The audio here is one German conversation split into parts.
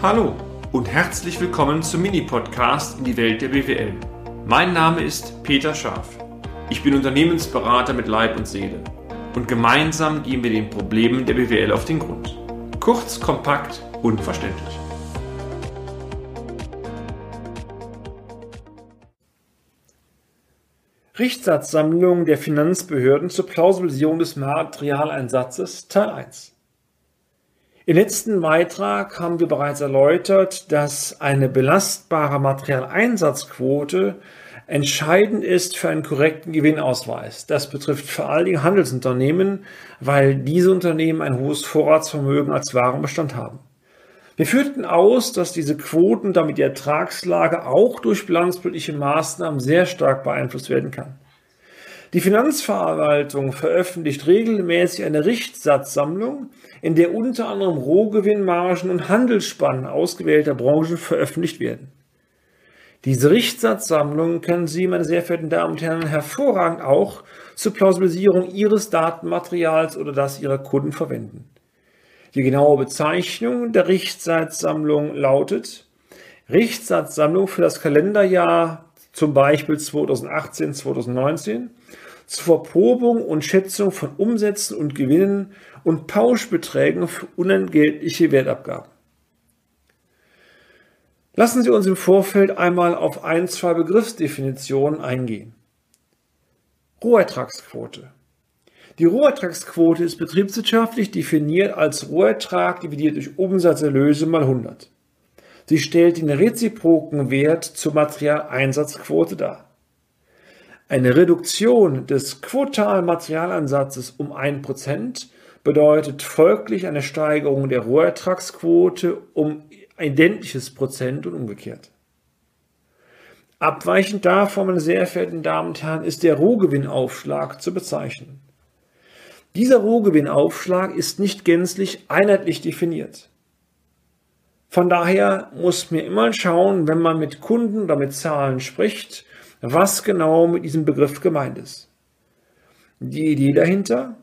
Hallo und herzlich willkommen zum Mini-Podcast in die Welt der BWL. Mein Name ist Peter Scharf. Ich bin Unternehmensberater mit Leib und Seele und gemeinsam gehen wir den Problemen der BWL auf den Grund. Kurz, kompakt und verständlich. Richtsatzsammlung der Finanzbehörden zur Plausibilisierung des Materialeinsatzes Teil 1 Im letzten Beitrag haben wir bereits erläutert, dass eine belastbare Materialeinsatzquote entscheidend ist für einen korrekten Gewinnausweis. Das betrifft vor allen Dingen Handelsunternehmen, weil diese Unternehmen ein hohes Vorratsvermögen als Warenbestand haben. Wir führten aus, dass diese Quoten, damit die Ertragslage auch durch bilanzpolitische Maßnahmen sehr stark beeinflusst werden kann. Die Finanzverwaltung veröffentlicht regelmäßig eine Richtsatzsammlung, in der unter anderem Rohgewinnmargen und Handelsspannen ausgewählter Branchen veröffentlicht werden. Diese Richtsatzsammlung können Sie, meine sehr verehrten Damen und Herren, hervorragend auch zur Plausibilisierung Ihres Datenmaterials oder das Ihrer Kunden verwenden. Die genaue Bezeichnung der Richtsatzsammlung lautet Richtsatzsammlung für das Kalenderjahr zum Beispiel 2018, 2019 zur Verprobung und Schätzung von Umsätzen und Gewinnen und Pauschbeträgen für unentgeltliche Wertabgaben. Lassen Sie uns im Vorfeld einmal auf ein, zwei Begriffsdefinitionen eingehen. Rohertragsquote. Die Rohertragsquote ist betriebswirtschaftlich definiert als Rohertrag dividiert durch Umsatzerlöse mal 100. Sie stellt den reziproken Wert zur Materialeinsatzquote dar. Eine Reduktion des quotalen Materialansatzes um 1% bedeutet folglich eine Steigerung der Rohertragsquote um identisches Prozent und umgekehrt. Abweichend davon, meine sehr verehrten Damen und Herren, ist der Rohgewinnaufschlag zu bezeichnen. Dieser Rohgewinnaufschlag ist nicht gänzlich einheitlich definiert. Von daher muss man immer schauen, wenn man mit Kunden oder mit Zahlen spricht, was genau mit diesem Begriff gemeint ist. Die Idee dahinter,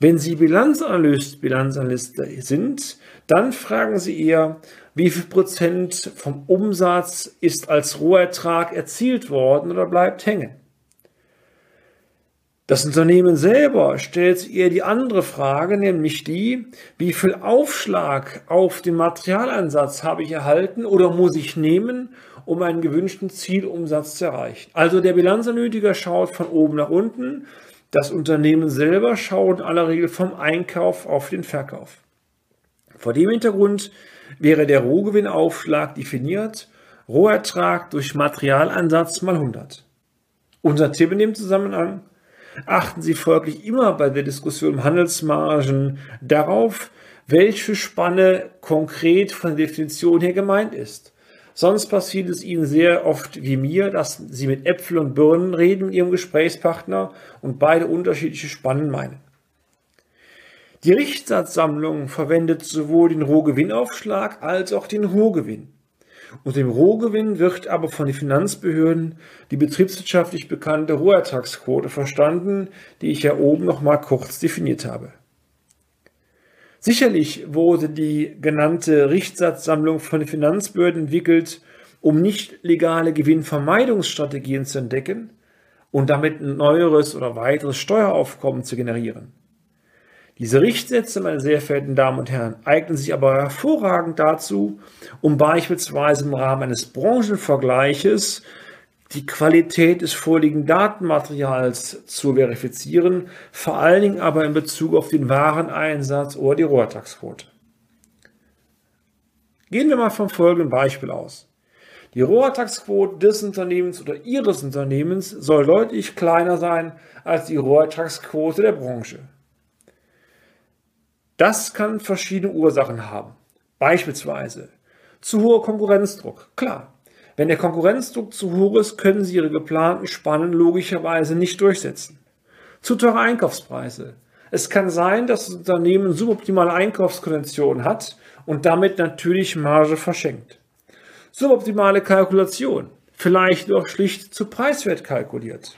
wenn Sie Bilanzanalyst, Bilanzanalyst sind, dann fragen Sie eher, wie viel Prozent vom Umsatz ist als Rohertrag erzielt worden oder bleibt hängen. Das Unternehmen selber stellt eher die andere Frage, nämlich die, wie viel Aufschlag auf den Materialeinsatz habe ich erhalten oder muss ich nehmen, um einen gewünschten Zielumsatz zu erreichen. Also der Bilanzanalytiker schaut von oben nach unten, das Unternehmen selber schaut in aller Regel vom Einkauf auf den Verkauf. Vor dem Hintergrund wäre der Rohgewinnaufschlag definiert, Rohertrag durch Materialansatz mal 100. Unser Tipp in dem Zusammenhang, achten Sie folglich immer bei der Diskussion um Handelsmargen darauf, welche Spanne konkret von der Definition her gemeint ist. Sonst passiert es Ihnen sehr oft wie mir, dass Sie mit Äpfel und Birnen reden mit Ihrem Gesprächspartner und beide unterschiedliche Spannen meinen. Die Richtsatzsammlung verwendet sowohl den Rohgewinnaufschlag als auch den Rohgewinn. Unter dem Rohgewinn wird aber von den Finanzbehörden die betriebswirtschaftlich bekannte Rohertragsquote verstanden, die ich ja oben noch mal kurz definiert habe. Sicherlich wurde die genannte Richtsatzsammlung von den Finanzbehörden entwickelt, um nicht legale Gewinnvermeidungsstrategien zu entdecken und damit ein neueres oder weiteres Steueraufkommen zu generieren. Diese Richtsätze, meine sehr verehrten Damen und Herren, eignen sich aber hervorragend dazu, um beispielsweise im Rahmen eines Branchenvergleiches die Qualität des vorliegenden Datenmaterials zu verifizieren, vor allen Dingen aber in Bezug auf den Wareneinsatz oder die Rohertragsquote. Gehen wir mal vom folgenden Beispiel aus. Die Rohertragsquote des Unternehmens oder Ihres Unternehmens soll deutlich kleiner sein als die Rohertragsquote der Branche. Das kann verschiedene Ursachen haben. Beispielsweise zu hoher Konkurrenzdruck. Klar, wenn der Konkurrenzdruck zu hoch ist, können Sie Ihre geplanten Spannen logischerweise nicht durchsetzen. Zu teure Einkaufspreise. Es kann sein, dass das Unternehmen suboptimale Einkaufskonditionen hat und damit natürlich Marge verschenkt. Suboptimale Kalkulation. Vielleicht auch schlicht zu preiswert kalkuliert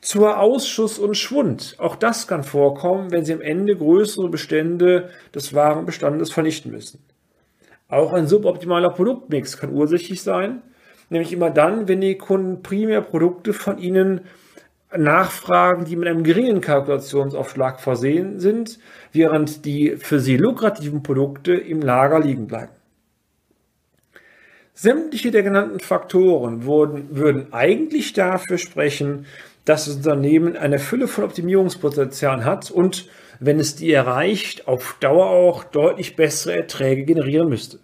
zur Ausschuss und Schwund. Auch das kann vorkommen, wenn Sie am Ende größere Bestände des Warenbestandes vernichten müssen. Auch ein suboptimaler Produktmix kann ursächlich sein, nämlich immer dann, wenn die Kunden primär Produkte von Ihnen nachfragen, die mit einem geringen Kalkulationsaufschlag versehen sind, während die für sie lukrativen Produkte im Lager liegen bleiben. Sämtliche der genannten Faktoren würden, würden eigentlich dafür sprechen, dass das Unternehmen eine Fülle von Optimierungspotenzialen hat und, wenn es die erreicht, auf Dauer auch deutlich bessere Erträge generieren müsste.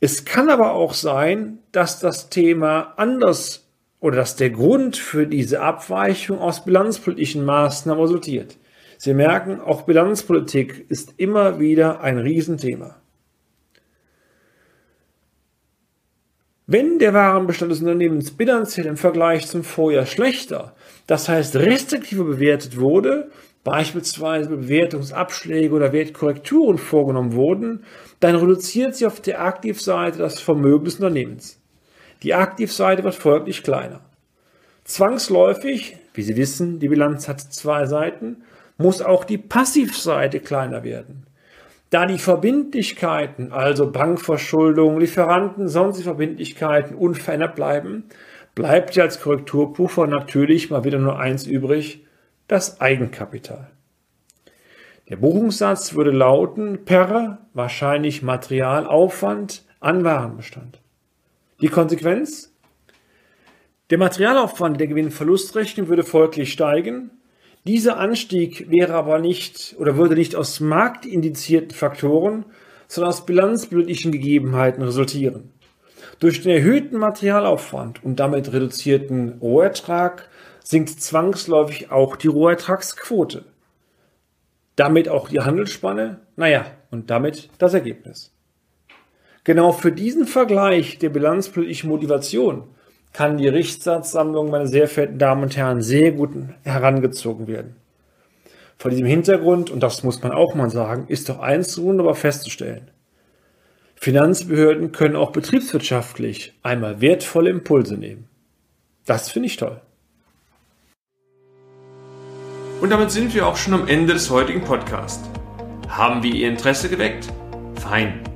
Es kann aber auch sein, dass das Thema anders oder dass der Grund für diese Abweichung aus bilanzpolitischen Maßnahmen resultiert. Sie merken, auch Bilanzpolitik ist immer wieder ein Riesenthema. Wenn der Warenbestand des Unternehmens bilanziell im Vergleich zum Vorjahr schlechter, das heißt restriktiver bewertet wurde, beispielsweise Bewertungsabschläge oder Wertkorrekturen vorgenommen wurden, dann reduziert sich auf der Aktivseite das Vermögen des Unternehmens. Die Aktivseite wird folglich kleiner. Zwangsläufig, wie Sie wissen, die Bilanz hat zwei Seiten, muss auch die Passivseite kleiner werden. Da die Verbindlichkeiten, also Bankverschuldung, Lieferanten, sonstige Verbindlichkeiten unverändert bleiben, bleibt ja als Korrekturpuffer natürlich mal wieder nur eins übrig, das Eigenkapital. Der Buchungssatz würde lauten per wahrscheinlich Materialaufwand an Warenbestand. Die Konsequenz? Der Materialaufwand der Gewinn-Verlustrechnung würde folglich steigen, dieser Anstieg wäre aber nicht oder würde nicht aus marktindizierten Faktoren, sondern aus bilanzbildlichen Gegebenheiten resultieren. Durch den erhöhten Materialaufwand und damit reduzierten Rohertrag sinkt zwangsläufig auch die Rohertragsquote. Damit auch die Handelsspanne, naja, und damit das Ergebnis. Genau für diesen Vergleich der bilanzbildlichen Motivation kann die Richtsatzsammlung, meine sehr verehrten Damen und Herren, sehr gut herangezogen werden. Vor diesem Hintergrund, und das muss man auch mal sagen, ist doch eins wunderbar festzustellen. Finanzbehörden können auch betriebswirtschaftlich einmal wertvolle Impulse nehmen. Das finde ich toll. Und damit sind wir auch schon am Ende des heutigen Podcasts. Haben wir Ihr Interesse geweckt? Fein